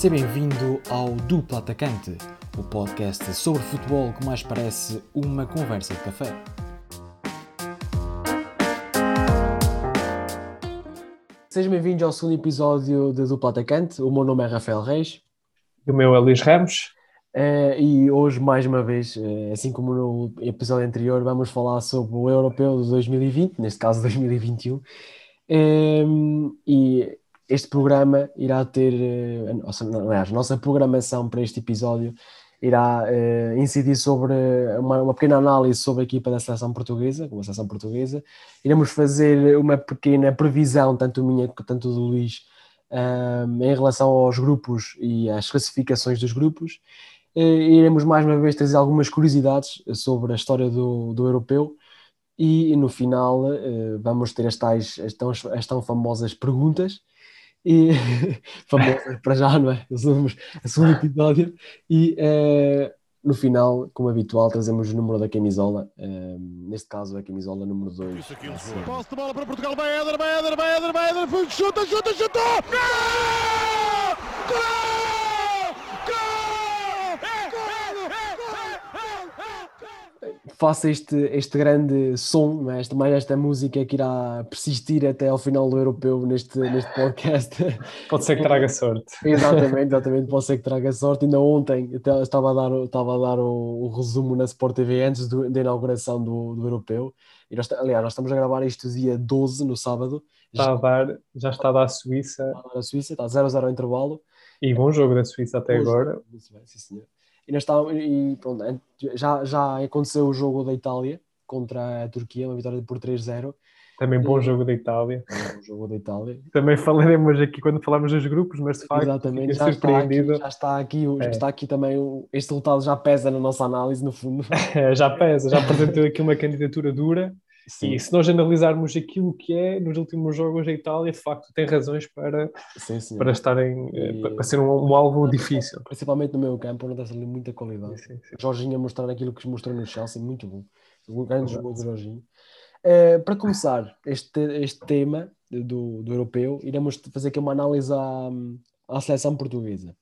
Seja bem-vindo ao Duplo Atacante, o podcast sobre futebol que mais parece uma conversa de café. Sejam bem-vindos ao segundo episódio de Duplo Atacante. O meu nome é Rafael Reis. O meu é Luís Ramos. Uh, e hoje, mais uma vez, uh, assim como no episódio anterior, vamos falar sobre o Europeu de 2020, neste caso 2021. Um, e este programa irá ter, uh, nossa, aliás, a nossa programação para este episódio irá incidir sobre uma, uma, pequena análise sobre a equipa da seleção portuguesa, como a seleção portuguesa. Iremos fazer uma pequena previsão, tanto minha quanto do Luís, um, em relação aos grupos e às classificações dos grupos. Eh, iremos mais uma vez trazer algumas curiosidades sobre a história do, do europeu e, no final eh, vamos ter as tais as tão, as tão famosas perguntas e famosas para já, não é? Somos a segundo episódio e uh, no final, como habitual, trazemos o número da camisola, uh, neste caso a camisola número 2. Posse de bola para Portugal, vai Éder, vai Éder, vai Éder, vai Éder, chuta, chuta, chuta! Gol! Faça este, este grande som, é? esta, mais esta música que irá persistir até ao final do europeu neste, neste podcast. Pode ser que traga sorte. exatamente, exatamente, pode ser que traga sorte. Ainda ontem estava a dar, estava a dar o, o resumo na Sport TV antes do, da inauguração do, do europeu. E nós, aliás, nós estamos a gravar isto dia 12, no sábado. Está a dar, já está a dar a Suíça. Está a dar a Suíça, está 0-0 ao intervalo. E bom jogo da Suíça até bom agora. Jogo. Sim, senhor. E, nós está, e pronto, já, já aconteceu o jogo da Itália contra a Turquia, uma vitória por 3-0. Também bom jogo da Itália. Bom jogo da Itália. Também falaremos aqui quando falamos dos grupos, mas de facto Exatamente, já está, aqui, já está aqui, já é. está aqui também, este resultado já pesa na nossa análise, no fundo. É, já pesa, já apresentou aqui uma candidatura dura Sim. E se nós analisarmos aquilo que é nos últimos jogos a Itália, de facto tem razões para, sim, para estarem eh, e... para ser um, um, alvo difícil. Principalmente no meio campo, onde está ali muita qualidade. Sim, sim. Jorginho a mostrar aquilo que mostrou no Chelsea, muito bom. Um grande jogo do Jorginho. Uh, para começar este, este tema do, do europeu, iremos fazer aqui uma análise à, à seleção portuguesa.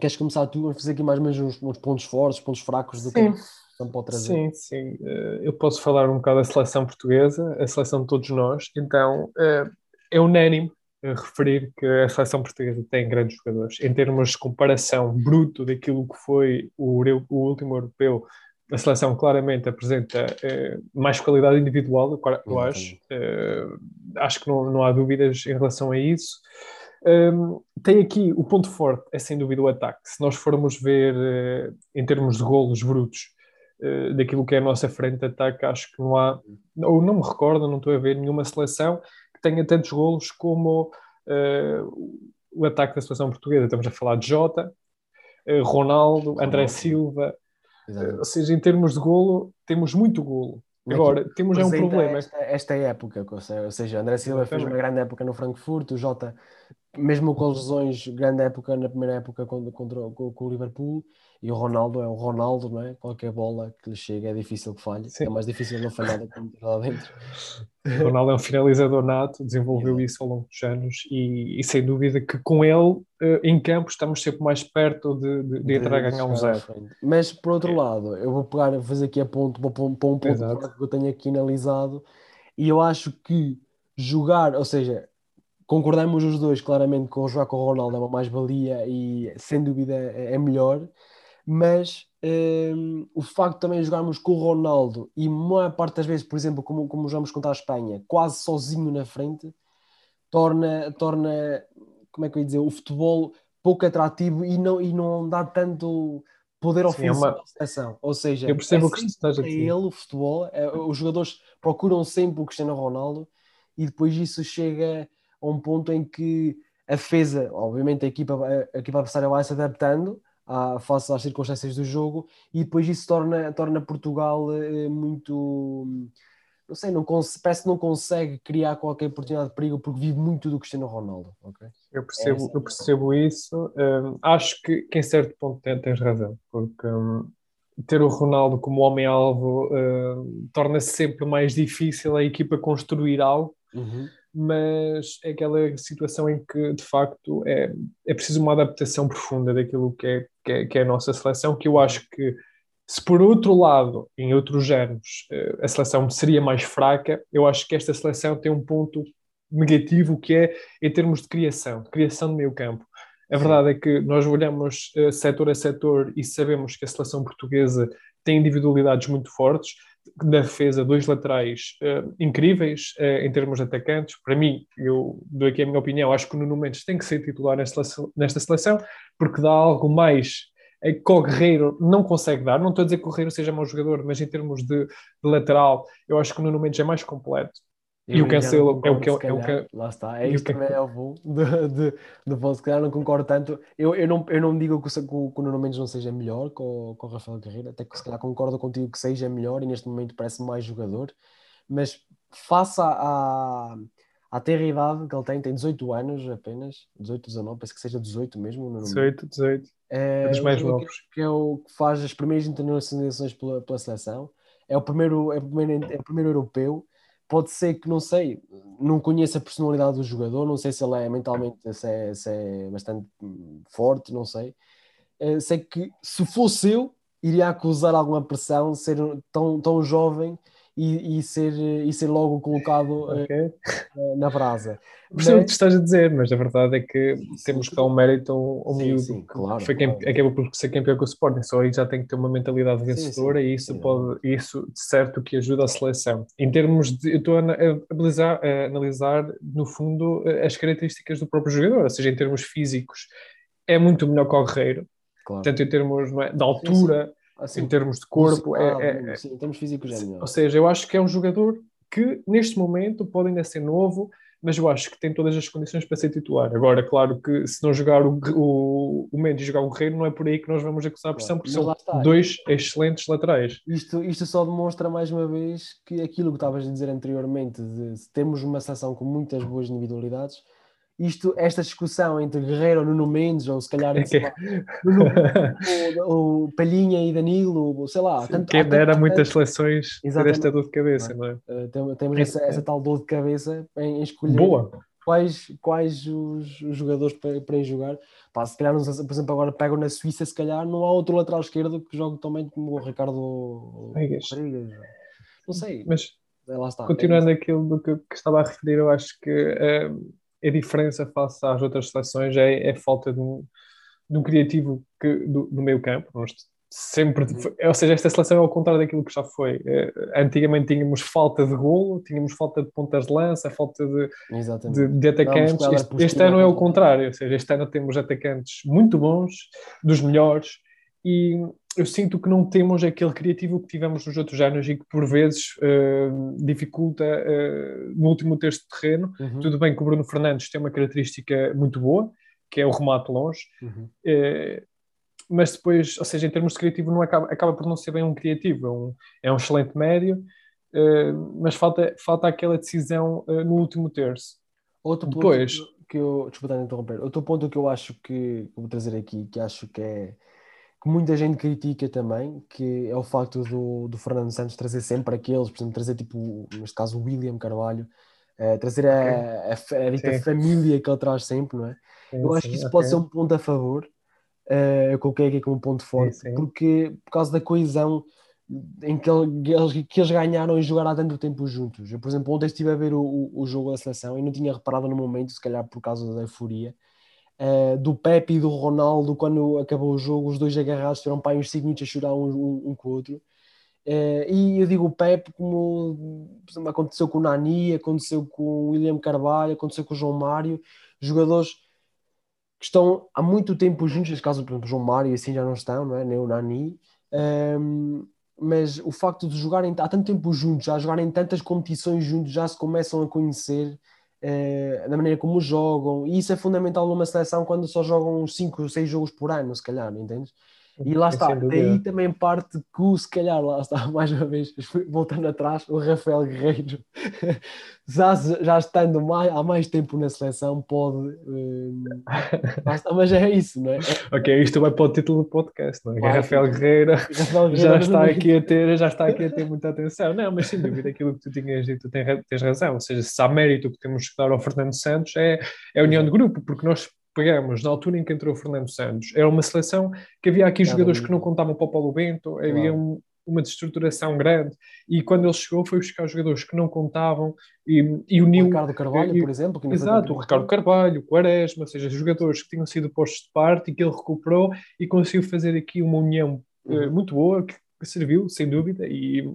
Queres começar tu? Vamos fazer aqui mais ou menos uns, uns pontos fortes, pontos fracos do Sim. que não pode trazer. Sim, sim. Eh, eu posso falar um bocado da seleção portuguesa, a seleção de todos nós. Então, eh, é unânime referir que a seleção portuguesa tem grandes jogadores. Em termos de comparação bruto daquilo que foi o, o último europeu, a seleção claramente apresenta eh, mais qualidade individual, eu acho. acho que não, não há dúvidas em relação a isso. Um, tem aqui o ponto forte, é sem dúvida o ataque. Se nós formos ver em termos de golos brutos, uh, daquilo que é a nossa frente de ataque, acho que não há, ou não me recordo, não estou a ver nenhuma seleção que tenha tantos golos como uh, o ataque da seleção portuguesa. Estamos a falar de Jota, Ronaldo, André Silva, ou seja, em termos de golo, temos muito golo. Agora, temos é um problema. Esta, esta época, ou seja, André Silva fez uma grande época no Frankfurt, o Jota mesmo com lesões, grande época na primeira época contra, contra, com, com, o Liverpool e o Ronaldo é o Ronaldo, não é? Qualquer bola que lhe chega é difícil que falhe, Sim. é mais difícil não falhar do que meter lá dentro. O Ronaldo é um finalizador nato, desenvolveu isso ao longo dos anos e, e sem dúvida que com ele eh, em campo estamos sempre mais perto de, de, de entrar a ganhar um zero. Mas por outro é. lado, eu vou pegar, fazer aqui a ponto, para um ponto que eu tenho aqui analisado e eu acho que jogar, ou seja, concordamos os dois claramente com jogar com o Ronaldo é uma mais-valia e sem dúvida é, é melhor, mas um, o facto de também jogarmos com o Ronaldo e maior parte das vezes, por exemplo, como, como jogamos contra a Espanha, quase sozinho na frente, torna, torna como é que eu ia dizer, o futebol pouco atrativo e não, e não dá tanto poder ofensivo é uma... à seleção. Ou seja, eu percebo é que estás a dizer. ele, o futebol, é, os jogadores procuram sempre o Cristiano Ronaldo e depois isso chega a um ponto em que a defesa, obviamente a equipa, a equipa adversária vai se adaptando à, face às circunstâncias do jogo e depois isso torna, torna Portugal eh, muito não sei, não parece que não consegue criar qualquer oportunidade de perigo porque vive muito do Cristiano Ronaldo. Okay? Eu percebo, é eu percebo isso. Um, acho que, que em certo ponto tens razão, porque um, ter o Ronaldo como homem-alvo um, torna-se sempre mais difícil a equipa construir algo uhum. Mas é aquela situação em que, de facto, é, é preciso uma adaptação profunda daquilo que é, que é, que é a nossa seleção, que eu acho que se por outro lado, em outros géneros, eh, a seleção seria mais fraca, eu acho que esta seleção tem um ponto negativo que é em termos de criação, criação de meio campo. A verdade é que nós olhamos uh, setor a setor e sabemos que a seleção portuguesa tem individualidades muito fortes, na defesa, dois laterais uh, incríveis uh, em termos de atacantes. Para mim, eu dou aqui a minha opinião, acho que o Nuno Mendes tem que ser titular nesta seleção, nesta seleção porque dá algo mais que o Guerreiro não consegue dar. Não estou a dizer que o Guerreiro seja mau jogador, mas em termos de, de lateral, eu acho que o Nuno Mendes é mais completo. Eu e o Cancelo é o que é, o que Lá está, é isto também é o bom de, de, de vosso, se calhar não concordo tanto. Eu, eu, não, eu não digo que o, que o Nuno Mendes não seja melhor que o, que o Rafael Carreira, até que se calhar concordo contigo que seja melhor e neste momento parece mais jogador, mas faça a, à ter idade que ele tem, tem 18 anos apenas, 18, 19, penso que seja 18 mesmo. Nuno 18, 18. É, é dos mais novos. Que é o que faz as primeiras internacionalizações pela, pela seleção, é o primeiro, é o primeiro, é o primeiro europeu pode ser que, não sei, não conheça a personalidade do jogador, não sei se ele é mentalmente se é, se é bastante forte, não sei. Uh, sei que se fosse eu, iria acusar alguma pressão ser tão, tão jovem e, e, ser, e ser logo colocado eh, okay. uh, na brasa. Percebo o que estás a dizer, mas a verdade é que sim, temos que dar um mérito ao, ao miúdo. Sim, claro, foi quem claro. acabou por ser campeão com o Sporting, só aí já tem que ter uma mentalidade vencedora e isso pode, isso de certo que ajuda a seleção. Em termos de, eu estou a, analisar, a analisar no fundo eh, as características do próprio jogador, ou seja, em termos físicos é muito melhor que o Guerreiro, claro. tanto em termos é, de altura, Assim, em termos de corpo. É, é, é, sim, em termos físicos é melhor. Ou seja, eu acho que é um jogador que neste momento pode ainda ser novo, mas eu acho que tem todas as condições para ser titular. Agora, claro que se não jogar o, o, o Mendes e jogar o Guerreiro, não é por aí que nós vamos acusar a pressão, porque são dois excelentes laterais. Isto, isto só demonstra mais uma vez que aquilo que estavas a dizer anteriormente, de temos uma seleção com muitas boas individualidades, isto, esta discussão entre Guerreiro ou Nuno Mendes, ou se calhar okay. lá, Nuno, ou, ou, Palhinha e Danilo, ou sei lá. Tanto, Quem dera tanto, muitas seleções ter esta dor de cabeça, não é? Não é? Uh, temos essa, essa, tal dor de cabeça em, escolher Boa. quais, quais os, os jogadores para, para jogar. Pá, se calhar, por exemplo, agora pegam na Suíça, se calhar não há outro lateral esquerdo que jogue também como o Ricardo Rodrigues. Não sei. Mas é, lá está, é continuando é aquilo do que, que, estava a referir, eu acho que. Uh, a diferença face às outras seleções é, é a falta de um, de um criativo que, do, do meio campo. Nós sempre, ou seja, esta seleção é ao contrário daquilo que já foi. Eh, antigamente tínhamos falta de golo, tínhamos falta de pontas de lança, falta de, de, de, atacantes. Este, este ano é o contrário, ou seja, este ano temos atacantes muito bons, dos melhores, e eu sinto que não temos aquele criativo que tivemos nos outros anos e que por vezes uh, dificulta uh, no último terço de terreno. Uhum. Tudo bem que o Bruno Fernandes tem uma característica muito boa, que é o remate longe, uhum. uh, mas depois, ou seja, em termos de criativo, não acaba, acaba por não ser bem um criativo, é um, é um excelente médio, mas falta, falta aquela decisão no último terço. Outro depois, que eu, desculpa interromper, outro ponto que eu acho que vou trazer aqui, que acho que é que muita gente critica também, que é o facto do, do Fernando Santos trazer sempre aqueles, por exemplo, trazer tipo, neste caso o William Carvalho, uh, trazer a, a, a, dita família que ele traz sempre, não é? Sim, Eu acho sim, que isso okay. pode ser um ponto a favor, uh, eu coloquei aqui como um ponto forte, porque por causa da coesão em que, eles, que eles ganharam em jogar há tanto tempo juntos. Eu, por exemplo, ontem estive a ver o, o, o jogo da seleção e não tinha reparado no momento, se calhar por causa da euforia, uh, do Pepe e do Ronaldo, quando acabou o jogo, os dois agarrados, tiveram para uns 5 minutos a chorar um, um, um com o outro. Uh, e eu digo o Pepe como exemplo, aconteceu com o Nani, aconteceu com o William Carvalho, aconteceu com o João Mário, jogadores que estão há muito tempo juntos, neste caso, por exemplo, o João Mário assim já não estão, não é? nem o Nani, um, ehm, mas o facto de jogarem há tanto tempo juntos, já jogarem tantas competições juntos, já se começam a conhecer uh, da maneira como jogam, e isso é fundamental numa seleção quando só jogam uns 5 ou 6 jogos por ano, se calhar, entendes? E lá está, daí também parte que o, se calhar, lá está, mais uma vez, voltando atrás, o Rafael Guerreiro, já, já estando mais, há mais tempo na seleção, pode. Uh, está, mas é isso, não é? Ok, isto vai para o título do podcast, não é? Vai, Rafael Guerreiro, Rafael Guerreiro já está aqui a ter, já está aqui a ter muita atenção. Não, mas sem dúvida, aquilo que tu tinhas dito, tens, tens razão. Ou seja, se há mérito que temos que dar ao Fernando Santos, é, é a união de grupo, porque nós pegamos na altura em que entrou o Fernando Santos, era uma seleção que havia aqui jogadores que não contavam para o Paulo Bento, havia um, uma destruturação grande, e quando ele chegou foi buscar jogadores que não contavam e, e uniu... O Ricardo Carvalho, e, por exemplo. Que exato, o Ricardo Carvalho, o Quaresma, ou seja, jogadores que tinham sido postos de parte e que ele recuperou e conseguiu fazer aqui uma união uh, muito boa, que, que, serviu, sem dúvida, e,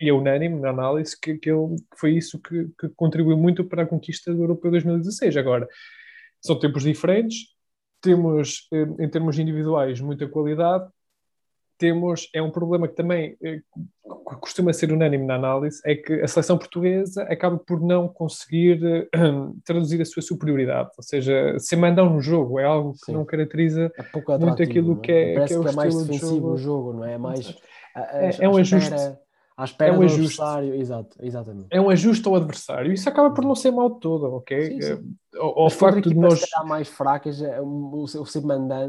e é unânime na análise que, que, ele, que foi isso que, que contribuiu muito para a conquista do Europeu 2016. Agora, são tempos diferentes, temos, eh, em termos individuais, muita qualidade, temos, é um problema que também eh, costuma ser unânime na análise, é que a seleção portuguesa acaba por não conseguir eh, traduzir a sua superioridade, ou seja, se mandam no jogo, é algo que Sim. não caracteriza é muito aquilo é? que é, que é, o que é mais defensivo jogo. o jogo, não é? É mais... é, é um ajuste à espera é um ajuste. adversário, exato, exatamente. É um ajuste ao adversário. Isso acaba por não ser mal de todo, ok? Sim, sim. O, o facto de nós. mais fracas, é o você mandar,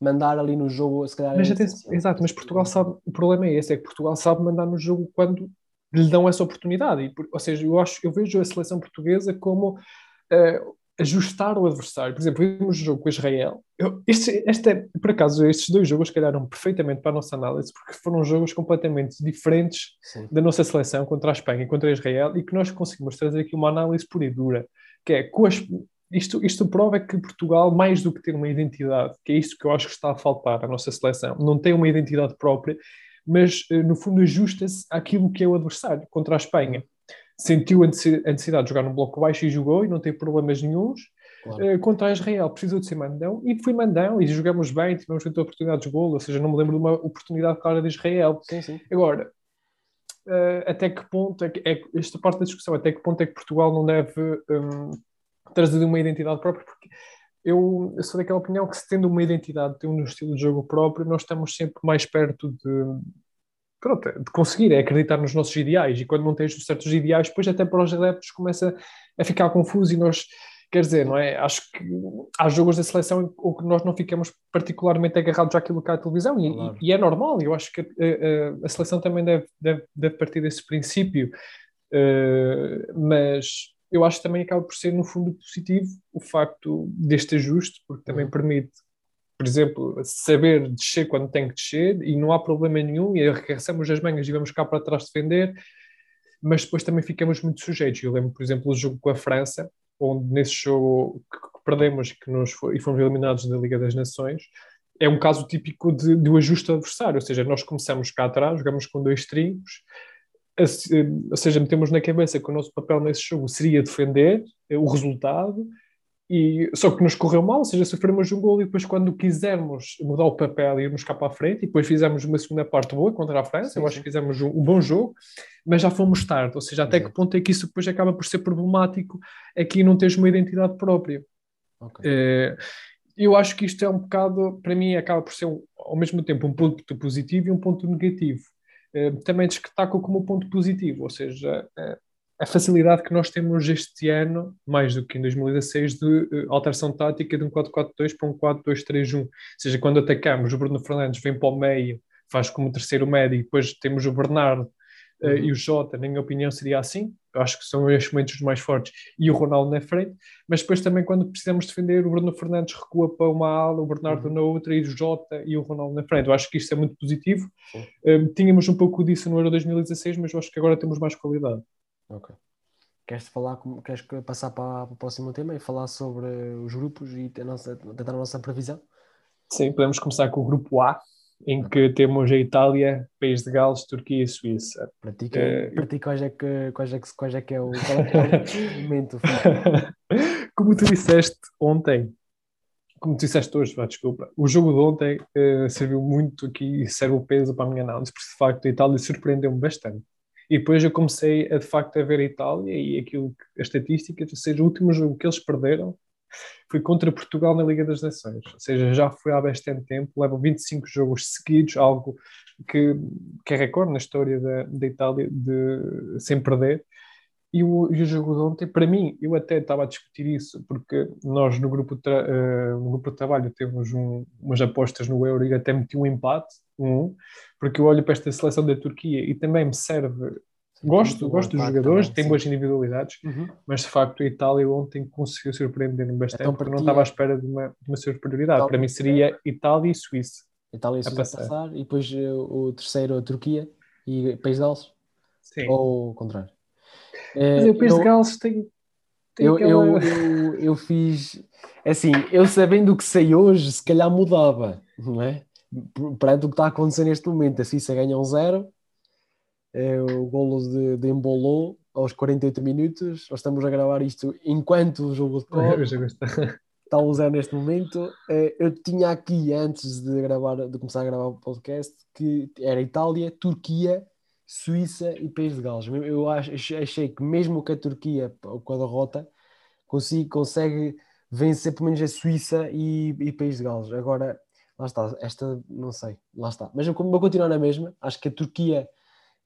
mandar ali no jogo, se calhar. Mas, é exato, mas Portugal sabe, o problema é esse, é que Portugal sabe mandar no jogo quando lhe dão essa oportunidade. E, ou seja, eu, acho, eu vejo a seleção portuguesa como. Uh, ajustar o adversário. Por exemplo, vimos o jogo com Israel. Eu, este, este é, por acaso, estes dois jogos calharam perfeitamente para a nossa análise, porque foram jogos completamente diferentes Sim. da nossa seleção contra a Espanha e contra Israel, e que nós conseguimos trazer aqui uma análise pura e dura, que é com as, isto, isto prova que Portugal, mais do que ter uma identidade, que é isto que eu acho que está a faltar à nossa seleção, não tem uma identidade própria, mas eh, no fundo ajusta-se àquilo que é o adversário contra a Espanha sentiu a necessidade de jogar no bloco baixo e jogou e não teve problemas nenhums. Claro. Uh, contra a Israel precisou de ser mandão e foi mandão e jogamos bem, tivemos muitas oportunidades de golo, ou seja, não me lembro de uma oportunidade clara de Israel. Sim, sim. Agora, uh, até que ponto é, que, é esta parte da discussão, até que ponto é que Portugal não deve um, trazer uma identidade própria? Porque eu, eu, sou daquela opinião que se tendo uma identidade, tendo um estilo de jogo próprio, nós estamos sempre mais perto de, pronto, de conseguir, é acreditar nos nossos ideais. E quando não tens certos ideais, depois até para os adeptos começa a ficar confuso e nós, quer dizer, não é? Acho que há jogos da seleção ou que nós não ficamos particularmente agarrados àquilo que há a televisão e, claro. e, é normal. Eu acho que a, a, a seleção também deve, deve, deve, partir desse princípio. Uh, mas eu acho que também acaba por ser, no fundo, positivo o facto deste ajuste, porque também uhum. permite por exemplo, saber descer quando tem que descer e não há problema nenhum e arregaçamos as mangas e vamos cá para trás defender, mas depois também ficamos muito sujeitos. Eu lembro, por exemplo, o jogo com a França, onde nesse jogo que, perdemos que nos foi, e fomos eliminados da Liga das Nações, é um caso típico de, do ajuste adversário, ou seja, nós começamos cá atrás, jogamos com dois trincos, ou seja, metemos na cabeça que o nosso papel nesse jogo seria defender o resultado e, só que nos correu mal, ou seja, sofremos um gol e depois quando quisermos mudar o papel e irmos cá para a frente, e depois fizemos uma segunda parte boa contra a França, sim, eu acho sim. que fizemos um, um, bom jogo, mas já fomos tarde, ou seja, até sim. que ponto é que isso depois acaba por ser problemático aqui não teres uma identidade própria. Okay. É, eu acho que isto é um bocado, para mim, acaba por ser um, ao mesmo tempo um ponto positivo e um ponto negativo. É, também destaco como ponto positivo, ou seja, é, a facilidade que nós temos este ano, mais do que em 2016, de uh, alteração tática de um 4-4-2 para um 4-2-3-1. Ou seja, quando atacamos, o Bruno Fernandes vem para o meio, faz como terceiro médio, e depois temos o Bernardo uh, uhum. e o Jota, na minha opinião, seria assim. Eu acho que são estes momentos mais fortes, e o Ronaldo na frente. Mas depois também, quando precisamos defender, o Bruno Fernandes recua para uma ala, o Bernardo uhum. na outra, e o Jota e o Ronaldo na frente. Eu acho que isto é muito positivo. Uh, tínhamos um pouco disso no Euro 2016, mas eu acho que agora temos mais qualidade. Ok. Queres falar, queres passar para, para o próximo tema e falar sobre os grupos e a nossa, tentar a nossa previsão? Sim, podemos começar com o grupo A, em que temos a Itália, País de Gales, Turquia e Suíça. Para ti quais, é que, quais, é que, quais é que é o, é o momento? Como tu disseste ontem, como tu disseste hoje, vá, desculpa, o jogo de ontem uh, serviu muito aqui e serve o peso para a minha análise, porque de facto a Itália surpreendeu-me bastante. E depois eu comecei a, de facto a ver a Itália e aquilo que, a estatística, ou seja, o último jogo que eles perderam foi contra Portugal na Liga das Nações. Ou seja, já foi há bastante tempo, levam 25 jogos seguidos, algo que, que é recorde na história da, da Itália de sem perder. E o, e o jogo de ontem, para mim, eu até estava a discutir isso, porque nós no grupo, uh, no grupo de trabalho temos um, umas apostas no Euro e até meti um empate, um, porque eu olho para esta seleção da Turquia e também me serve. Gosto, gosto dos jogadores, também, tem boas individualidades, uhum. mas de facto a Itália ontem conseguiu surpreender-me bastante, então, porque não estava à espera de uma, de uma superioridade. Para mim seria Itália e Suíça. Itália e Suíça a passar. passar, e depois uh, o terceiro a Turquia e País de Gales? Sim. Ou o contrário? Mas eu penso que eles têm. Eu, aquela... eu, eu, eu, fiz assim, eu sabendo o que sei hoje, se calhar mudava, não é? Perante o que está a acontecer neste momento, a Suíça ganha um zero, é o golo de, de Embolou aos 48 minutos. Nós estamos a gravar isto enquanto o jogo decorre. Está um zero neste momento. É, eu tinha aqui, antes de, gravar, de começar a gravar o podcast, que era Itália, Turquia Suíça e País de Gales. Eu achei que mesmo que a Turquia, com a derrota, consiga, consegue vencer pelo menos a Suíça e, e País de Gales. Agora, lá está, esta não sei, lá está. Mas vou continuar na mesma. Acho que a Turquia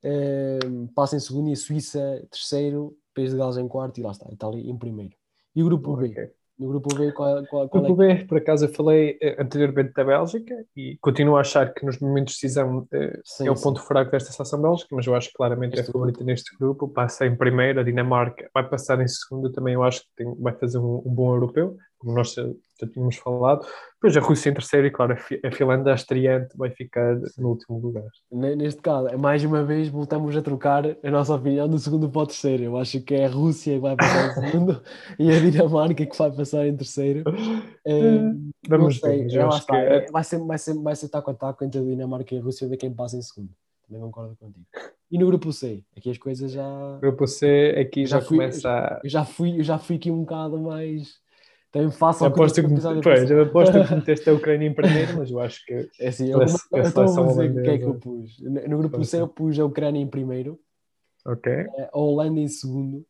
eh, passa em segundo e a Suíça terceiro, País de Gales em quarto e lá está, Itália em primeiro. E o grupo okay. B? No grupo B, qual, qual, qual grupo é? B, por acaso eu falei eh, anteriormente da Bélgica e continuo a achar que nos momentos de decisão eh, sim, é o ponto fraco desta seleção bélgica, mas eu acho que claramente este é favorita neste grupo. Passa em primeira, a Dinamarca vai passar em segundo, também eu acho que tem, vai fazer um, um bom europeu como nós já, já tínhamos falado. Depois a Rússia em terceiro e, claro, a, Finlândia, a estreante, vai ficar no último lugar. Neste caso, mais uma vez, voltamos a trocar a nossa opinião do segundo para o terceiro. Eu acho que é a Rússia que vai passar em segundo e a Dinamarca que vai passar em terceiro. É, Vamos ver. É, está, é... vai, ser, vai, ser, vai ser taco a taco entre a Dinamarca e a Rússia ver quem passa em segundo. Também concordo contigo. E no grupo C? Aqui as coisas já. Grupo C, aqui já, já fui, começa a. Eu já fui, eu já fui aqui um bocado mais também faço aposto que, pois, eu aposto que meteste a Ucrânia em primeiro, mas eu acho que. É assim, eu, eu estou a dizer o que é que eu pus. No grupo C eu pus a Ucrânia em primeiro, ok a Holanda em segundo,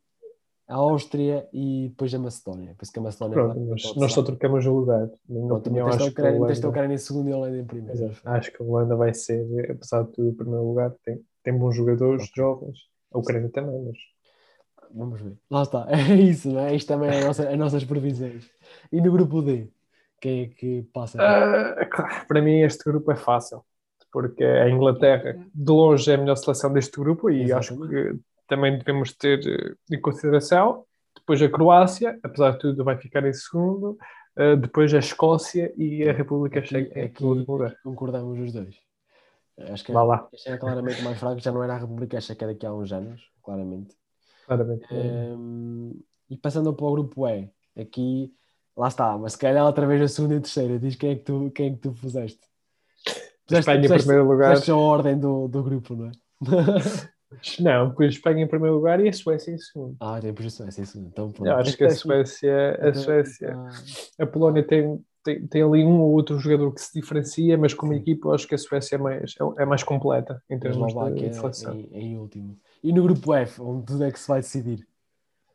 a Áustria e depois a Macedónia. Penso que a Macedónia Pronto, nós, nós só trocamos o lugar. Minha opinião, acho que. A Holanda... a Ucrânia em segundo e a Holanda em primeiro. Exato. Acho que a Holanda vai ser, apesar de tudo, em primeiro lugar. Tem, tem bons jogadores, okay. jovens. A Ucrânia também, mas Vamos ver. Lá está. É isso, não é? Isto também é nossa, as nossas previsões. E no grupo D? Quem é que passa? Uh, para mim, este grupo é fácil. Porque a Inglaterra, de longe, é a melhor seleção deste grupo e Exatamente. acho que também devemos ter eh, em consideração. Depois a Croácia, apesar de tudo, vai ficar em segundo. Uh, depois a Escócia e a República Checa é que concordamos os dois. Acho que Vá lá. é claramente mais fraco, já não era a República Checa daqui a uns anos, claramente. Claramente. Um, e passando para o grupo E, aqui, lá está, mas se calhar outra vez a segunda e a terceira, diz quem é que tu, quem é que tu puseste. Puseste, Espanha puseste, em primeiro lugar. Puseste a ordem do, do grupo, não é? Não, pus Espanha em primeiro lugar e a Suécia em segundo. Ah, tem pus a Suécia em segundo. Então, Eu acho que a Suécia, a Suécia, a Polónia tem, tem, tem ali um ou outro jogador que se diferencia, mas como Sim. equipa eu acho que a Suécia é mais, é, é mais completa em termos de seleção. Em, em último. E no grupo F, onde tudo é que se vai decidir?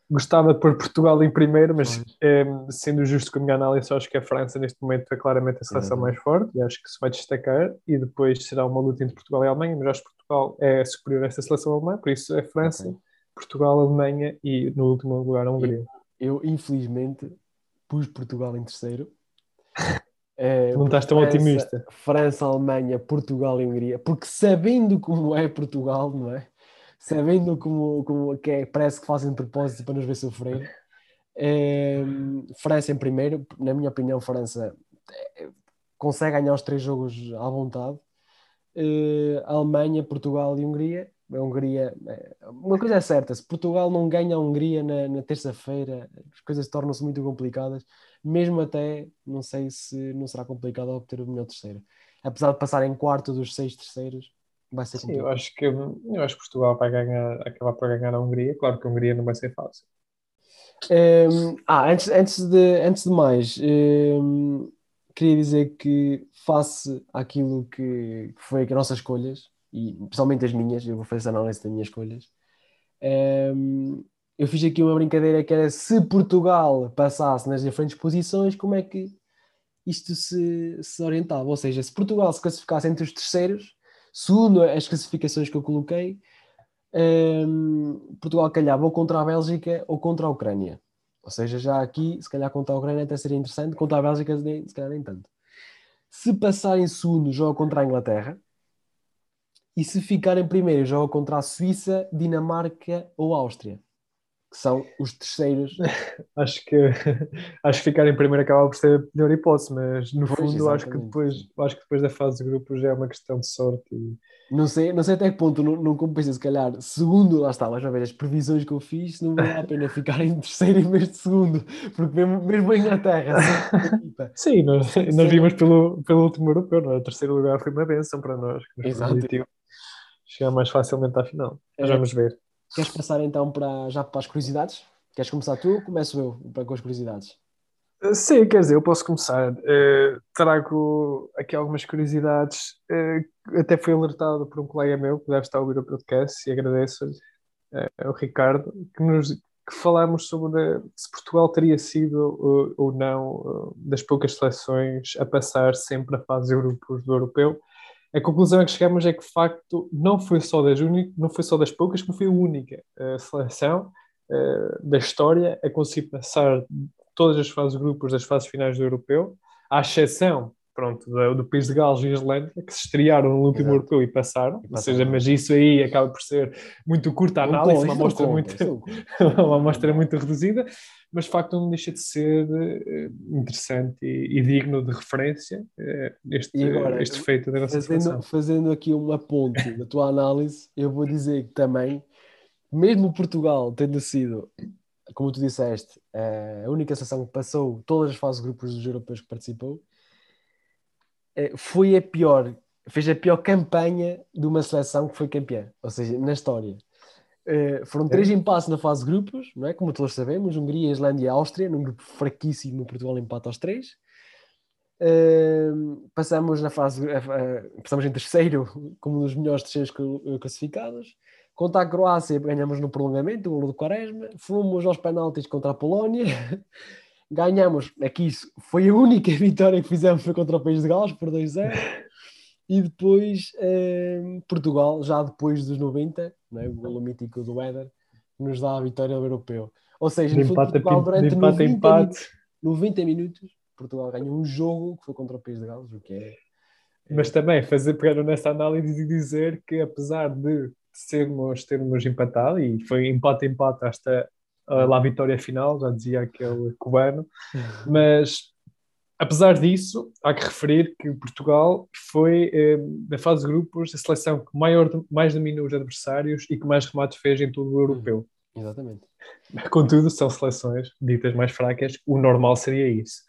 Gostava de pôr Portugal em primeiro, mas é, sendo justo com a minha análise, acho que a França neste momento é claramente a seleção mais forte e acho que se vai destacar. E depois será uma luta entre Portugal e Alemanha, mas acho que Portugal é superior a essa seleção alemã, por isso é França, okay. Portugal, Alemanha e no último lugar a Hungria. Eu, eu infelizmente, pus Portugal em terceiro. É, não estás tão França, otimista. França, Alemanha, Portugal e Hungria, porque sabendo como é Portugal, não é? sabendo como, como que é, parece que fazem propósito para nos ver sofrer. É, França em primeiro, na minha opinião, França é, consegue ganhar os três jogos à vontade. É, Alemanha, Portugal e Hungria. A Hungria, é, uma coisa é certa: se Portugal não ganha a Hungria na, na terça-feira, as coisas tornam-se muito complicadas. Mesmo até, não sei se não será complicado obter o melhor terceiro. Apesar de passar em quarto dos seis terceiros, vai ser Sim, eu acho que eu acho que Portugal vai ganhar, acabar por ganhar a Hungria. Claro que a Hungria não vai ser fácil. Um, ah, antes, antes, de, antes de mais, um, queria dizer que face àquilo que foi as nossas escolhas, e principalmente as minhas, eu vou fazer essa análise das minhas escolhas, um, eu fiz aqui uma brincadeira que era se Portugal passasse nas diferentes posições, como é que isto se, se orientava? Ou seja, se Portugal se classificasse entre os terceiros, segundo as classificações que eu coloquei, um, Portugal calhava ou contra a Bélgica ou contra a Ucrânia. Ou seja, já aqui, se calhar contra a Ucrânia até seria interessante, contra a Bélgica se calhar nem tanto. Se passar em segundo, joga contra a Inglaterra. E se ficar em primeiro, joga contra a Suíça, Dinamarca ou Áustria que são os terceiros. acho que acho que ficar em primeiro acaba por ser a melhor hipótese, mas no pois, fundo acho que depois acho que depois da fase de grupos já é uma questão de sorte e... não sei, não sei até que ponto não, não compensa se calhar segundo, lá está, mais uma vez as previsões que eu fiz, não vale a pena ficar em terceiro em vez de segundo, porque mesmo, mesmo a Inglaterra Sim, nós, nós vimos pelo, pelo último europeu, não é? o terceiro lugar foi uma benção para nós, que Exato. chegar mais facilmente à final. Mas é. vamos ver. Queres passar então para, já para as curiosidades? Queres começar tu ou começo eu para, com as curiosidades? Sim, quer dizer, eu posso começar. Uh, trago aqui algumas curiosidades. Uh, até fui alertado por um colega meu que deve estar a ouvir o podcast e agradeço-lhe, uh, o Ricardo, que nos que falámos sobre se Portugal teria sido ou não das poucas seleções a passar sempre a fase de grupos do europeu a conclusão a que chegamos é que, de facto, não foi só das, únicas, não foi só das poucas, como foi a única uh, seleção uh, da história a conseguir passar todas as fases grupos das fases finais do europeu, à exceção pronto, do, do país de Gales e Islândia, que se estrearam no último Exato. europeu e passaram. E Ou seja, mas isso aí acaba por ser muito curta a análise, uma amostra, muito, uma amostra muito reduzida, mas de facto não deixa de ser uh, interessante e, e, digno de referência uh, este, agora, este feito da nossa fazendo, fazendo aqui uma ponte da tua análise, eu vou dizer que também, mesmo Portugal tendo sido como tu disseste, eh, a única seleção que passou todas as fases de grupos dos europeus que participou, eh, foi a pior, fez a pior campanha de uma seleção que foi campeã, ou seja, na história. Uh, foram três é. empates na fase de grupos, não é? como todos sabemos, Hungria, Islândia e Áustria, num grupo fraquíssimo, Portugal empate aos três. Uh, passamos na fase, uh, passamos em terceiro, como um dos melhores terceiros classificados. Contra a Croácia, ganhamos no prolongamento, o gol do Quaresma. Fomos aos penaltis contra a Polónia. ganhamos, aqui isso foi a única vitória que fizemos foi contra o País de Gales por 2-0 e depois eh, Portugal, já depois dos 90, né, o golo mítico do Éder, nos dá a vitória ao europeu. Ou seja, no empate, Portugal, durante empate, 90, empate. Minutos, 90 minutos, Portugal ganhou um jogo que foi contra o País de Gales, o que é. é... Mas também fazer pegar nessa análise e dizer que apesar de sermos, termos empatado, e foi empate-empate hasta lá a vitória final, já dizia aquele cubano, uhum. mas apesar disso, há que referir que Portugal foi, eh, na fase de grupos, a seleção que maior, mais dominou os adversários e que mais remates fez em todo o europeu. Uhum. Exatamente. Contudo, são seleções ditas mais fracas, o normal seria isso.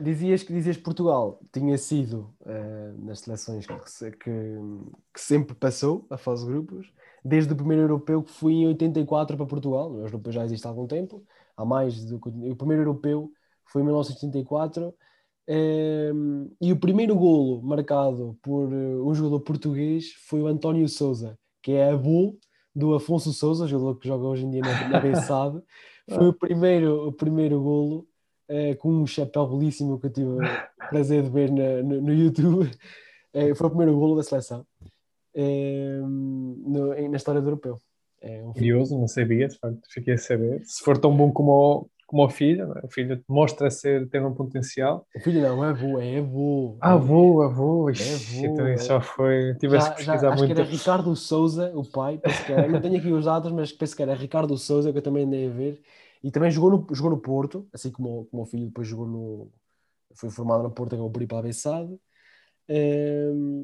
Dizias que dizias Portugal tinha sido uh, nas seleções que, que, que sempre passou a fase de grupos, desde o primeiro europeu que fui em 84 para Portugal. O europeu já existe há algum tempo, há mais do que o primeiro europeu foi em 1984. Um, ehm, e o primeiro golo marcado por eh, um jogador português foi o António Souza, que é avô do Afonso Souza, jogador que joga hoje em dia na, na Bessade. Foi o primeiro, o primeiro golo uh, com um chapéu belíssimo que eu tive o prazer de ver na, no, no, YouTube. Uh, foi o primeiro golo da seleção. Ehm, no, na história do europeu. É um Curioso, não sabia, de facto, fiquei a saber. Se for tão bom como o, como o filho, é? o filho mostra ser, ter um potencial. O filho não, é avô, é avô. Ah, avô, avô. É avô. Então isso já foi, tivesse que pesquisar já, acho muito. Que era Ricardo Souza, o pai, era, não tenho aqui os dados, mas penso que era Ricardo Souza, que eu também andei a ver. E também jogou no, jogou no Porto, assim como, como o filho depois jogou no... Foi formado no Porto, acabou por ir para a Bessade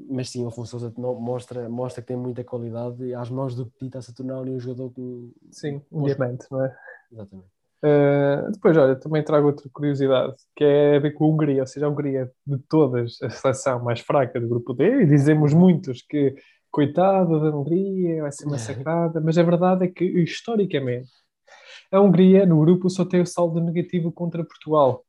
mas sim, o Afonso Souza mostra, mostra que tem muita qualidade e às mãos do Petit está-se a tornar um jogador com. Sim, um diamante, não é? Exatamente. Uh, depois, olha, também trago outra curiosidade que é a ver com a Hungria, ou seja, a Hungria de todas a seleção mais fraca do grupo D, e dizemos muitos que coitada da Hungria vai ser massacrada, mas a verdade é que historicamente a Hungria no grupo só tem o saldo negativo contra Portugal.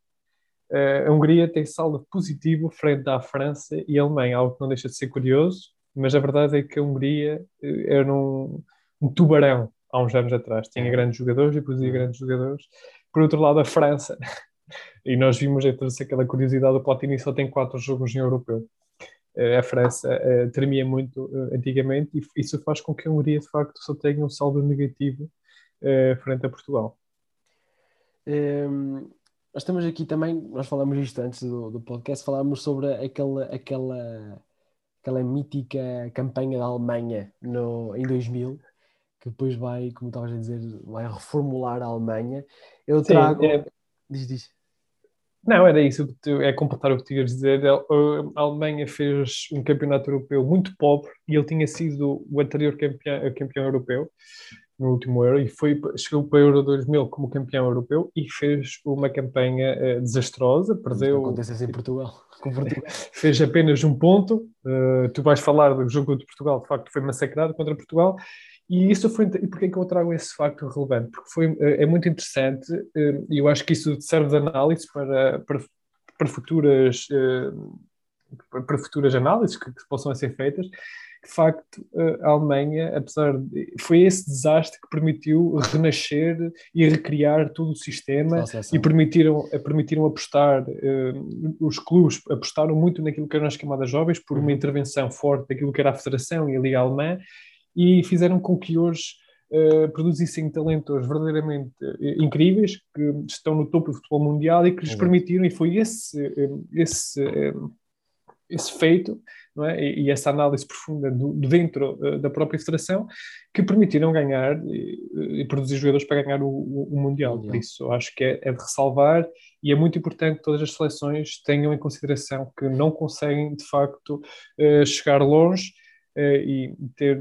Eh, a Hungria tem saldo positivo frente à França e à Alemanha, algo que não deixa de ser curioso, mas a verdade é que a Hungria eh, era um, um tubarão há uns anos atrás. Tinha é. grandes jogadores e produzia grandes jogadores. Por outro lado, a França, e nós vimos então aquela curiosidade, o Platini só tem quatro jogos em europeu. Eh, a França uh, tremia muito uh, antigamente e isso faz com que a Hungria de facto só tenha um saldo negativo uh, frente a Portugal. Um, ehm, nós temos aqui também, nós falamos isto antes do, do podcast, falámos sobre aquela, aquela, aquela mítica campanha da Alemanha no, em 2000, que depois vai, como estavas a dizer, vai reformular a Alemanha. Eu trago. Sim, é... Diz, diz. Não, era isso, é completar o que tinhas dizer. A Alemanha fez um campeonato europeu muito pobre e ele tinha sido o anterior campeão, campeão europeu no último Euro e foi, chegou para o Euro 2000 como campeão europeu e fez uma campanha uh, desastrosa, perdeu... Acontece assim em Portugal. Portugal. fez apenas um ponto, uh, tu vais falar do jogo de Portugal, de facto foi massacrado contra Portugal e isso foi, e porquê que eu trago esse facto relevante? Porque foi, eh, é muito interessante e eu acho que isso serve de análise para, para, para futuras para futuras análises que, que possam ser feitas de facto a Alemanha, apesar de. Foi esse desastre que permitiu renascer e recriar todo o sistema e permitiram, permitiram apostar. Uh, os clubes apostaram muito naquilo que eram as camadas jovens por uma uhum. intervenção forte daquilo que era a Federação e a Liga Alemã e fizeram com que hoje. Uh, produzissem talentos verdadeiramente uh, incríveis que estão no topo do futebol mundial e que lhes permitiram, e foi esse, esse, esse feito é? e, e, essa análise profunda do, dentro uh, da própria federação que permitiram ganhar e, e produzir jogadores para ganhar o, o, o Mundial. Mundial. Por isso, acho que é, é, de ressalvar e é muito importante que todas as seleções tenham em consideração que não conseguem, de facto, uh, chegar longe uh, e ter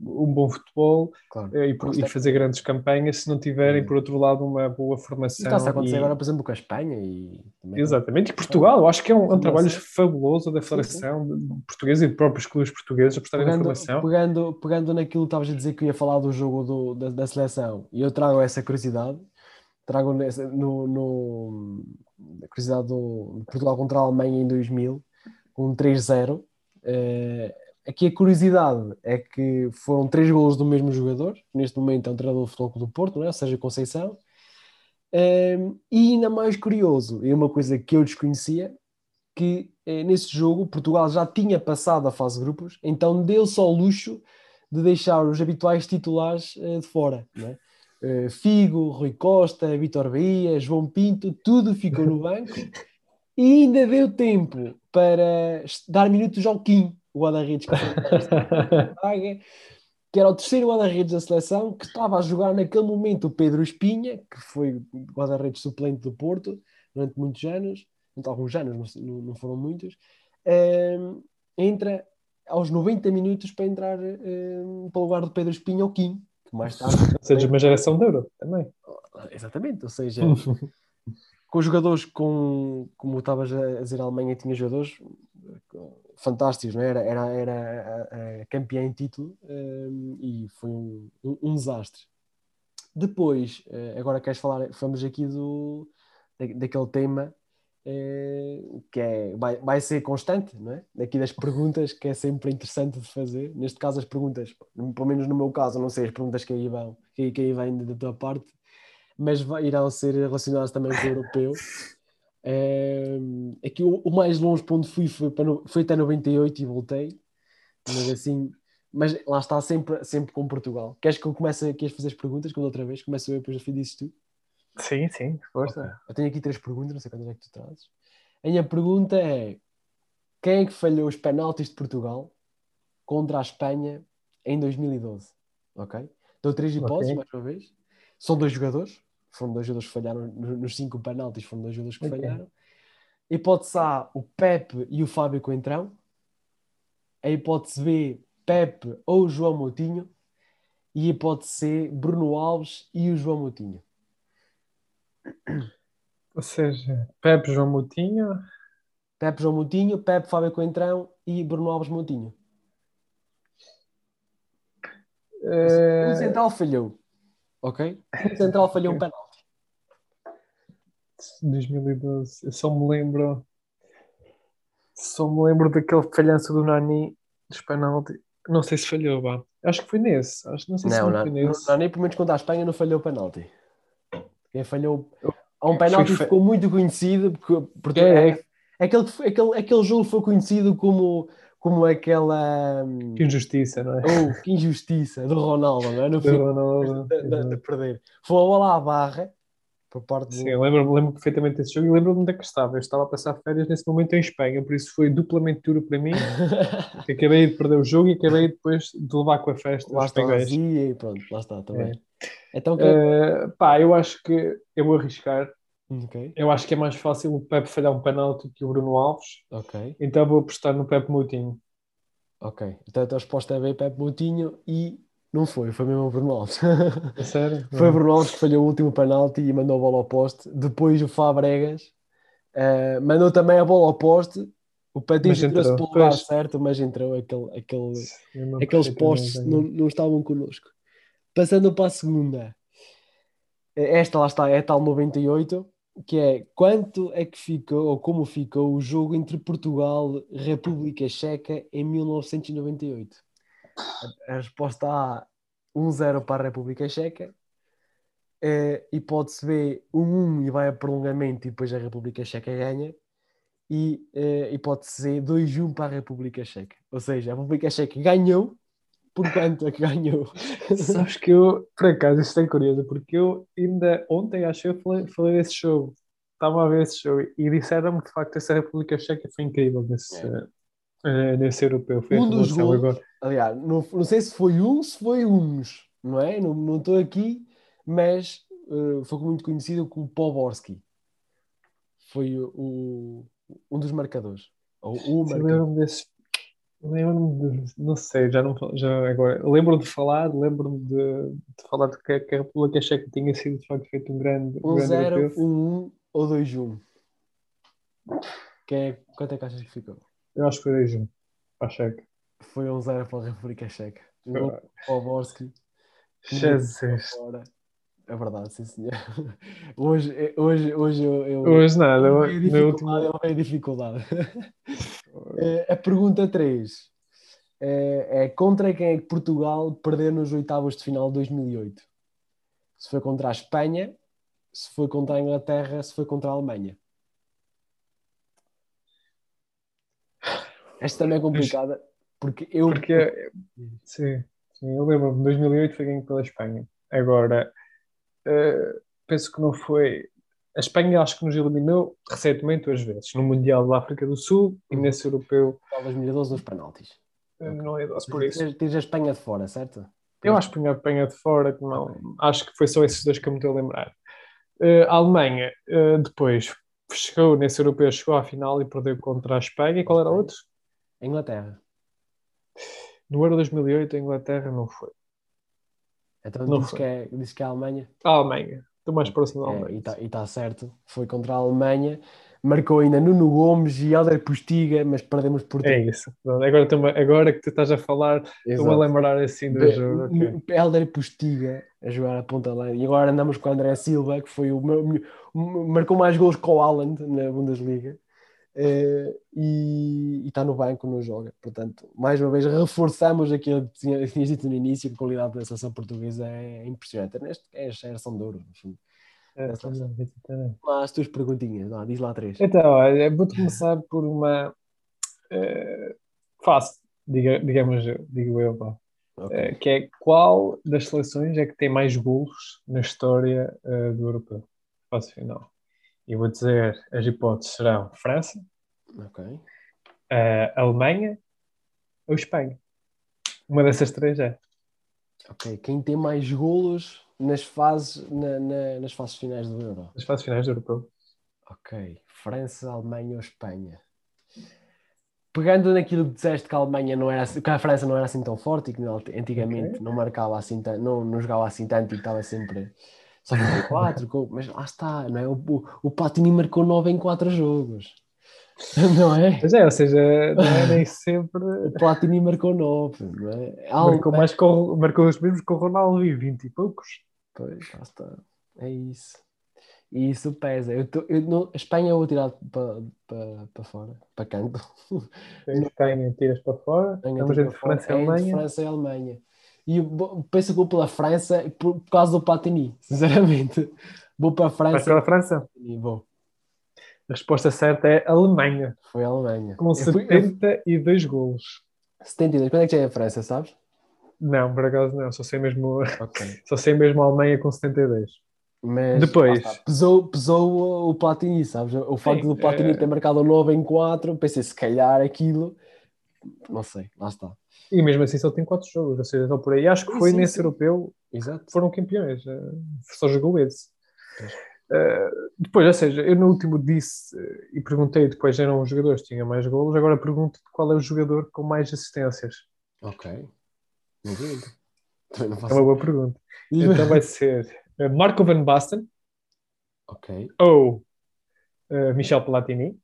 um bom futebol claro. Eh, e, e, fazer grandes campanhas se não tiverem, por outro lado, uma boa formação. Está-se a acontecer e... agora, por exemplo, com a Espanha e... Exatamente, e Portugal, eu acho que é um, um trabalho fabuloso da Federação portuguesa e de próprios clubes portugueses a prestarem pegando, informação. Pegando, pegando naquilo que estavas a dizer que ia falar do jogo do, da, da seleção, e eu trago essa curiosidade, trago nessa, no, no, a curiosidade do Portugal contra a Alemanha em 2000, com um 3-0, eh, Aqui a curiosidade é que foram três golos do mesmo jogador, neste momento é um treinador do Futebol do Porto, não é? ou seja, Conceição. Um, e ainda mais curioso, e uma coisa que eu desconhecia, que eh, nesse jogo Portugal já tinha passado a fase de grupos, então deu-se ao luxo de deixar os habituais titulares eh, de fora. Não é? Uh, Figo, Rui Costa, Vitor Bahia, João Pinto, tudo ficou no banco e ainda deu tempo para dar minutos ao Kim, o guarda-redes que, que era o terceiro guarda-redes da seleção, que estava a jogar naquele momento o Pedro Espinha, que foi guarda-redes suplente do Porto durante muitos anos, alguns anos, não, não foram muitos, um, entra aos 90 minutos para entrar um, para o lugar do Pedro Espinha ou Kim, que mais tarde... Ou seja, uma geração de euro também. Exatamente, ou seja... com jogadores com, como estavas a dizer, a Alemanha tinha jogadores fantásticos, não é? era, era, era a, a campeã em título um, e foi um, um, um, desastre. Depois, eh, agora queres falar, falamos aqui do, daquele tema eh, que é, vai, vai ser constante, não é? Daqui das perguntas que é sempre interessante de fazer. Neste caso, as perguntas, pelo menos no meu caso, não sei as perguntas que aí vão, que, que aí vêm da tua parte, mas irão ser relacionadas também com o europeu. É, aqui o, o, mais longe para onde fui foi, para, foi até 98 e voltei, mas assim, mas lá está sempre, sempre com Portugal. Queres que eu comece queres fazer as perguntas quando outra vez? Começo eu depois dizes tu? Sim, sim, força. Okay. Eu tenho aqui três perguntas, não sei quantas é que tu trazes. A minha pergunta é: quem é que falhou os penaltis de Portugal contra a Espanha em 2012? Ok? Dou três hipóteses, okay. mais uma vez. São dois jogadores, foram dois jogadores que falharam nos cinco penaltis, foram dois jogadores que okay. falharam. Hipótese A, o Pepe e o Fábio Coentrão. A hipótese B, Pepe ou o João Moutinho. E a hipótese C, Bruno Alves e o João Moutinho. Ou seja, Pepe, João Moutinho. Pepe, João Moutinho, Pepe, Fábio Coentrão e Bruno Alves Moutinho. Uh... O central falhou. Ok? O central falhou um penal. 2012. Eu só me lembro. Só me lembro daquele falhança do Nani dos penalti. Não sei se falhou, vá. Acho que foi nesse. Acho, não sei se Não, não, não, foi nesse. não, nem pelo menos contra a Espanha não falhou o penalti. Quem falhou. Há um penalti que ficou muito conhecido, porque, porque É, é, aquele, que foi- aquele, aquele jogo foi conhecido como, como aquela. hum, Que injustiça, não é? Oh, que injustiça do Ronaldo, não é? No Do fim Ronaldo. de, de- de perder. Foi a bola à barra por parte Sim, do. eu lembro, lembro perfeitamente desse jogo e lembro-me onde é que estava. Eu estava a passar férias nesse momento em Espanha, por isso foi duplamente duro para mim. que acabei de perder o jogo e acabei depois de levar com a festa lá está e pronto, lá está também. É. Então, que... Eh, pá, eu acho que eu vou arriscar. ok, Eu acho que é mais fácil o Pepe falhar um penalti que o Bruno Alves. ok, Então vou apostar no Pepe Moutinho. ok. Então a tua resposta é bem Pepe Moutinho e não foi, foi mesmo o Bruno Alves. A sério? Foi o Bruno Alves que falhou o último penalti e mandou a bola ao poste. Depois o Fabregas eh, mandou também a bola ao poste. O Patins Mas tirou-se entrou, pelo lugar certo, mas entrou aquele, aquele, aqueles postes não, não estavam connosco. Passando para a segunda. Esta lá está, é a tal 98, que é quanto é que ficou, ou como ficou o jogo entre Portugal e República Checa em 1998? A, resposta A, 1-0 para a República Checa. Eh, hipótese B, 1-1 e vai a prolongamento e depois a República Checa ganha. E eh, hipótese C, 2-1 para a República Checa. Ou seja, a República Checa ganhou, por quanto é que ganhou? Sabes que eu, por acaso, isto é curioso, porque eu ainda ontem, acho que eu falei, falei desse jogo. Estava a ver esse jogo e disseram-me que de facto essa República Checa foi incrível nesse, eh, nesse europeu. Foi Um dos gols- agora. Aliás, não, não sei se foi um, se foi uns, não é? Não não estou aqui, mas eh, foi muito conhecido como Poborski. Foi o, o- um dos marcadores. Ou o. Lembro-me desse. Lembro-me de. Não sei, já não. Já agora. Lembro-me de falar, lembro-me de, de falar de que, que a República Checa tinha sido de facto feito um grande, um grande 1-0, europeu. 1-1 ou 2-1. Que é, quanto é que achas que ficou? Eu acho que foi 2-1 para a Checa. Foi 1-0 para a República Checa. Um gol de Poborski. Jesus. É verdade, sim senhor. Hoje, hoje, hoje eu, eu, Hoje nada, eu no dificuldade, último. eu veio dificuldade. Eh, a pergunta 3 é, é contra quem é que Portugal perdeu nos oitavos de final de 2008? Se foi contra a Espanha, se foi contra a Inglaterra, se foi contra a Alemanha. Esta também é complicada porque eu. Porque, sim, sim, eu lembro-me, 2008 foi ganho pela Espanha. Agora, eh, penso que não foi. A Espanha acho que nos eliminou recentemente duas vezes, no Mundial da África do Sul e nesse europeu. 2012 nos penaltis. eh, Não é doce por isso. Tens, a Espanha de fora, certo? Eu acho que a Espanha de fora, que não, acho que foi só esses dois que eu me estou a lembrar. Eh, a Alemanha, depois, chegou nesse europeu, chegou à final e perdeu contra a Espanha. E qual era o outro? A Inglaterra. No Euro 2008, a Inglaterra não foi. Então Não dizes foi. que, é, dizes que é a Alemanha. A Alemanha, estou mais próximo da É, Alemanha. e está certo. Foi contra a Alemanha. Marcou ainda Nuno Gomes e Helder Postiga, mas perdemos por É isso. Pronto, Agora, estou-me- agora que tu estás a falar, estou-me a lembrar assim do Be- jogo. ok. N- Helder Postiga a jogar a ponta lá. E agora andamos com o André Silva, que foi o, meu- o- marcou mais gols que o Haaland na Bundesliga. Eh, e está no banco, não joga. Portanto, mais uma vez, reforçamos aquilo que tinha- tinhas dito no início: que a qualidade da seleção portuguesa é impressionante. Neste é a geração de ouro, enfim. É, estou a ver, estou a ver. Lá as tuas perguntinhas, lá, diz lá três. Então, olha, vou-te começar por uma eh, fácil, diga, digamos, eu- digo eu, pá. Ok. Eh, que é qual das seleções é que tem mais golos na história eh, do europeu? Fase final. E vou dizer, as hipóteses serão França, Ok. eh, Alemanha ou Espanha. Uma dessas três é. Ok. Quem tem mais golos nas fases, na- na- nas fases finais do Euro? As fases finais do europeu. Ok. França, Alemanha ou Espanha? Pegando naquilo que disseste que a Alemanha não era assim- que a França não era assim tão forte e que antigamente Ok. não marcava assim não, não jogava assim tanto e estava sempre só com 4, mas lá está, não é? O, o, Platini marcou 9 em 4 jogos. Não é? Mas é, ou seja, não é nem sempre. O Platini marcou 9, não é? Marcou, mais com, marcou os mesmos com o Ronaldo e 20 e poucos. Pois, lá está. É isso. E isso pesa. Eu tô- eu não- a Espanha eu vou tirar para para- para fora, para canto. Espanha tiras para fora. Espanha Estamos entre. França e É Alemanha. França e Alemanha. E penso que vou pela França por, por causa do Platini, sinceramente. Vou para a França. Vais pela França? E vou. A resposta certa é Alemanha. Foi a Alemanha. Com eu 72 fui, golos. 72. Quando é que já é a França, sabes? Não, por acaso não. Só sei mesmo, okay. só sei mesmo a Alemanha com 72. Mas depois pesou, pesou o Platini, sabes? O facto Sim, do Platini é... ter marcado o 9 em 4, pensei se calhar aquilo, não sei, lá está. E mesmo assim só tem 4 jogos, ou seja, só por aí. Acho que foi sim, nesse sim. europeu Exato. foram campeões, eh, só jogou esse. Uh, depois, ou seja, eu no último disse uh, e perguntei depois eram os jogadores que tinham mais golos, agora pergunto qual é o jogador com mais assistências. Ok. Não É uma boa pergunta. Então vai ser uh, Marco Van Basten. Ok. Ou Michel Platini.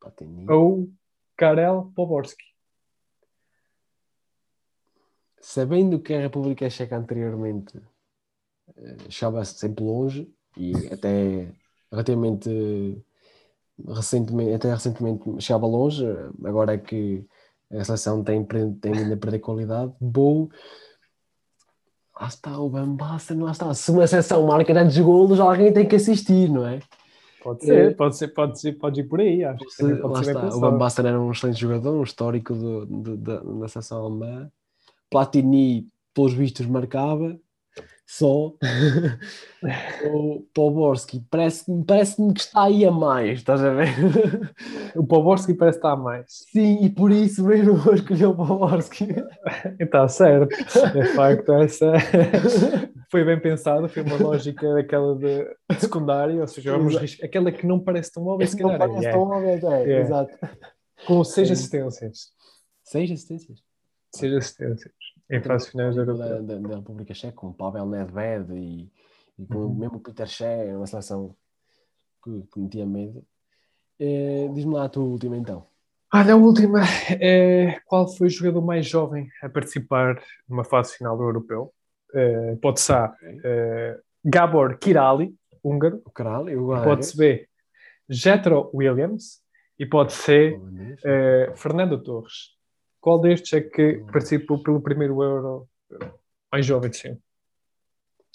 Platini. Ou Karel Poborski. Sabendo que a República Checa anteriormente estava sempre longe, e até relativamente recentemente, até recentemente chegava longe, agora é que a seleção tem, tem vindo a perder qualidade, bom lá está o Van Basten, lá está, se uma seleção marca tantos golos, alguém tem que assistir, não é? Pode ser, é. pode ser, pode ser, pode ir por aí, acho que lá está. O Van Basten era um excelente jogador, um histórico do, do, da, da seleção alemã. Platini, pelos vistos, marcava, só o Poborski parece-me parece que está aí a mais, estás a ver? O Poborski parece estar a mais. Sim, e por isso mesmo vou escolher o Poborski. Está certo, de facto, essa foi bem pensado, foi uma lógica daquela de secundária, ou seja, vamos aquela que não parece tão óbvia, se calhar. Não parece é. tão óbvia, é, é. exato. Com seis assistências. Seis assistências? Seis assistências. Em fase finais da, da, da, República Checa, com Pavel Nedved e, e com uhum. mesmo Peter Shea, uma seleção que, que me tinha medo. Eh, diz-me lá a tua última então. Olha, a última é qual foi o jogador mais jovem a participar numa fase final do Europeu? Uh, pode ser okay. uh, Gabor Kirali, húngaro. Kirali, o Pode-se B. Jetro Williams. E pode ser uh, Fernando Torres. Qual destes é que participou pelo primeiro Euro mais jovem de sempre?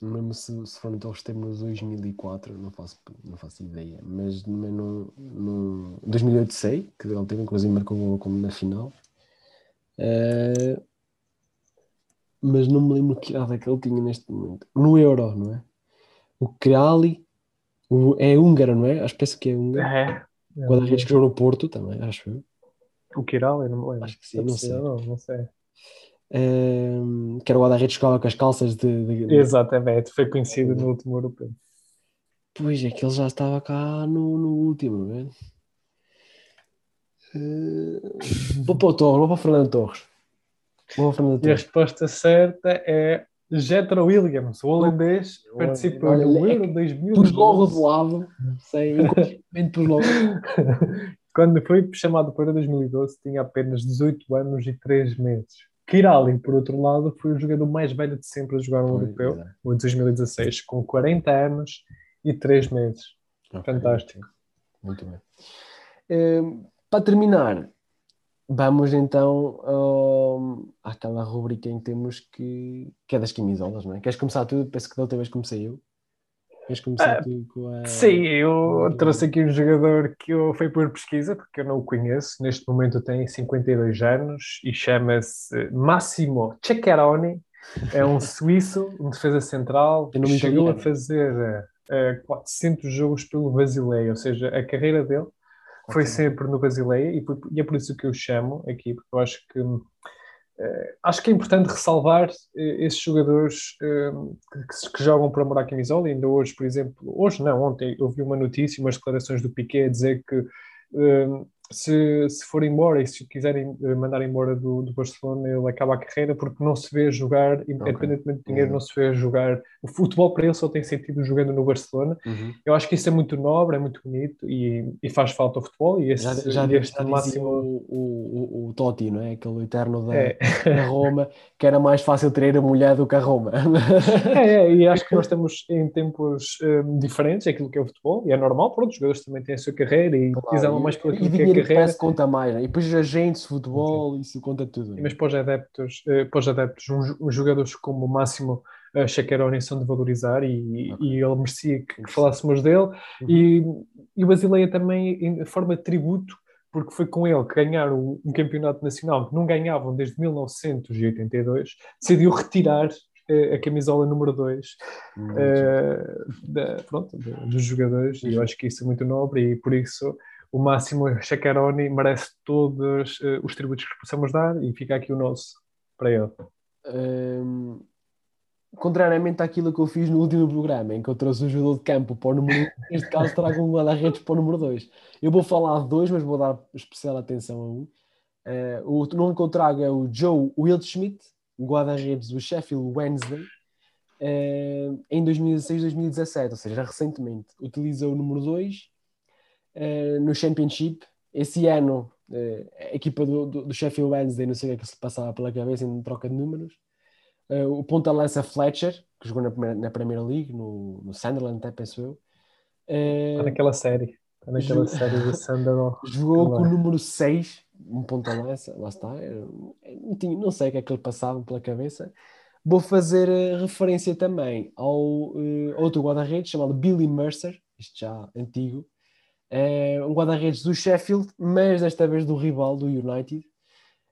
Mesmo se, se for então temos 2004, não faço, não faço ideia, mas no, no 2008 sei que ele teve, inclusive marcou como na final, uh, mas não me lembro que idade é que ele tinha neste momento. No Euro, não é? O Krali o, é húngaro, não é? Acho que penso que é húngaro. É. é Quando a gente jogou no Porto também, acho eu. O Kiral, eu não me lembro. Acho que sim, não sei. Não, não sei. Um, que era o que jogava com as calças de, de... Exatamente, foi conhecido no último europeu. Pois é, que ele já estava cá no, no último, não é? Uh, vou para o Torres, vou para o Fernando Torres. Vou para Fernando Torres. E a resposta certa é Jetro Williams, o holandês, participou no Euro 2000. Pus logo do lado, sei, inconscientemente pus logo. Quando foi chamado para 2012, tinha apenas 18 anos e 3 meses. Kirali, por outro lado, foi o jogador mais velho de sempre a jogar no Europeu, é. o 2016, com 40 anos e 3 meses. Okay, Fantástico. Muito bem. Uh, para terminar, vamos então uh, àquela rubrica em que temos que, que é das camisolas, não é? Queres começar tu? Penso que da outra vez comecei eu. Queres começar ah, com a... Sim, eu trouxe aqui um jogador que eu fui por pesquisa, porque eu não o conheço. Neste momento tem 52 anos e chama-se Massimo Ceccaroni. É um suíço, um defesa central, que chegou a fazer uh, 400 jogos pelo Basileia, ou seja, a carreira dele foi sempre no Basileia e, e é por isso que eu chamo aqui, porque eu acho que Uh, acho que é importante ressalvar uh, esses jogadores uh, que, que, jogam por amor à camisola. Ainda hoje, por exemplo, hoje não, ontem eu vi uma notícia, umas declarações do Piquet a dizer que se, se for embora e se quiserem eh, mandar embora do, do Barcelona, ele acaba a carreira porque não se vê jogar, okay. independentemente de dinheiro, uhum. não se vê jogar. O futebol para ele só tem sentido jogando no Barcelona. Uhum. Eu acho que isso é muito nobre, é muito bonito e, e faz falta ao futebol. E esse, já, já, este já máximo... o, o, o, Totti, não é? Aquele eterno da, é. da Roma, que era mais fácil ter a mulher do que a Roma. é, é, e acho que nós estamos em tempos um, diferentes, aquilo que é o futebol, e é normal, pronto, os jogadores também têm a sua carreira e claro, mais pelo que dinheiro carreira. parece que conta mais, né? e depois agentes, futebol, Sim. isso conta tudo. Mas para os adeptos, eh, para os adeptos um, um jogadores como o Máximo uh, Shakeroni são de valorizar e, okay. e ele merecia que, que falássemos dele. Uhum. E, e o Basileia também, em forma de tributo, porque foi com ele que ganharam um campeonato nacional que não ganhavam desde 1982, decidiu retirar a camisola número 2 uh, pronto, dos jogadores, e eu acho que isso é muito nobre, e por isso o Máximo Chacaroni merece todos uh, os tributos que possamos dar, e fica aqui o nosso para ele. Um, contrariamente àquilo que eu fiz no último programa, em que eu trouxe o jogador de campo para o número 1, neste caso trago um guarda-redes para o número 2. Eu vou falar de dois, mas vou dar especial atenção a um. Uh, o nome que eu trago é o Joe Wildschmidt, guarda-redes do Sheffield Wednesday, uh, em 2016-2017, ou seja, recentemente. Utilizou o número 2 uh, eh, no Championship. Esse ano, a equipa do, do, do, Sheffield Wednesday, não sei o que é que se passava pela cabeça em troca de números. o ponta-lança Fletcher, que jogou na, primeira, na Premier League, no, no Sunderland, até penso eu. Está naquela série. Está naquela série do Sunderland. Jogou com o número 6 um ponta-lança, lá está, não, tinha, não sei o que é que lhe passava pela cabeça. Vou fazer eh, referência também ao uh, outro guarda-redes chamado Billy Mercer, isto já antigo, é um guarda-redes do Sheffield, mas desta vez do rival, do United.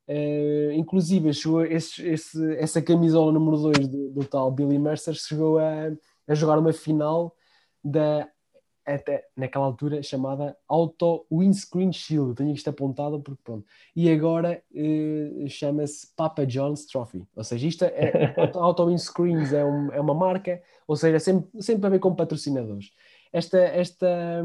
Uh, inclusive, esse, esse, essa camisola número 2 do, do, tal Billy Mercer chegou a, a jogar uma final da até naquela altura chamada Auto Windscreen Shield. Tenho isto apontado porque pronto. E agora uh, chama-se Papa John's Trophy. Ou seja, isto é Auto Windscreens é, um, é uma marca, ou seja, sempre, sempre a ver com patrocinadores. Esta, esta,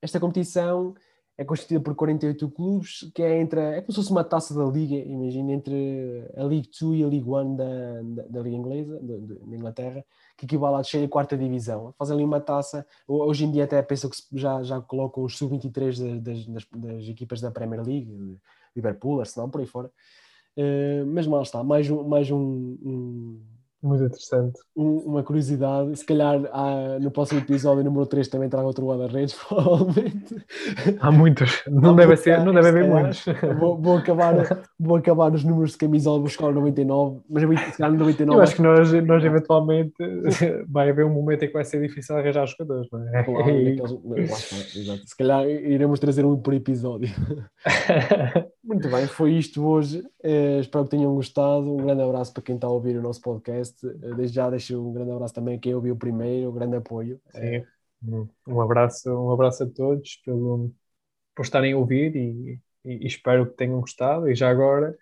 esta competição é constituída por 48 clubes, que é entre é como se fosse uma taça da liga, imagina, entre a League 2 e a League 1 da, da, da Liga Inglesa, da Inglaterra que equivale à terceira e quarta divisão. Fazem ali uma taça, hoje em dia até pensam que já, já colocam os sub-23 das, das, das, equipas da Premier League, Liverpool, Arsenal, por aí fora. Uh, mas mal está, mais um, mais um, um muito interessante. Um, uma curiosidade, se calhar há, no próximo episódio, número 3, também trago outro guarda-redes, provavelmente. Há muitos, não, Há deve, ser, não deve haver muitos. Vou, vou, acabar, vou acabar os números de camisola, vou buscar o 99, mas se calhar no 99. Eu acho que nós, nós eventualmente vai haver um momento em que vai ser difícil arranjar jogadores, não é? Claro, naqueles, se calhar iremos trazer um por episódio. Muito bem, foi isto hoje. Uh, espero que tenham gostado. Um grande abraço para quem está a ouvir o nosso podcast. Uh, desde já deixo um grande abraço também a quem ouviu primeiro, um grande apoio. Sim. Um abraço, um abraço a todos pelo, por estarem a ouvir e, e, espero que tenham gostado. E já agora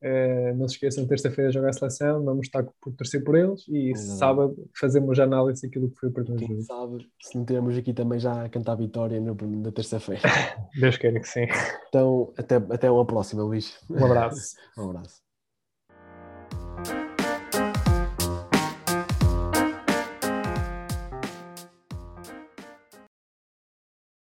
Uh, não se esqueçam, terça-feira jogar a seleção, vamos estar por torcer por eles e Exato. sábado fazemos análise daquilo que foi o primeiro jogo. Sabe, se não temos aqui também já a cantar a vitória no, na terça-feira. Deus queira que sim. Então, até, até uma próxima, Luís. Um abraço. um abraço.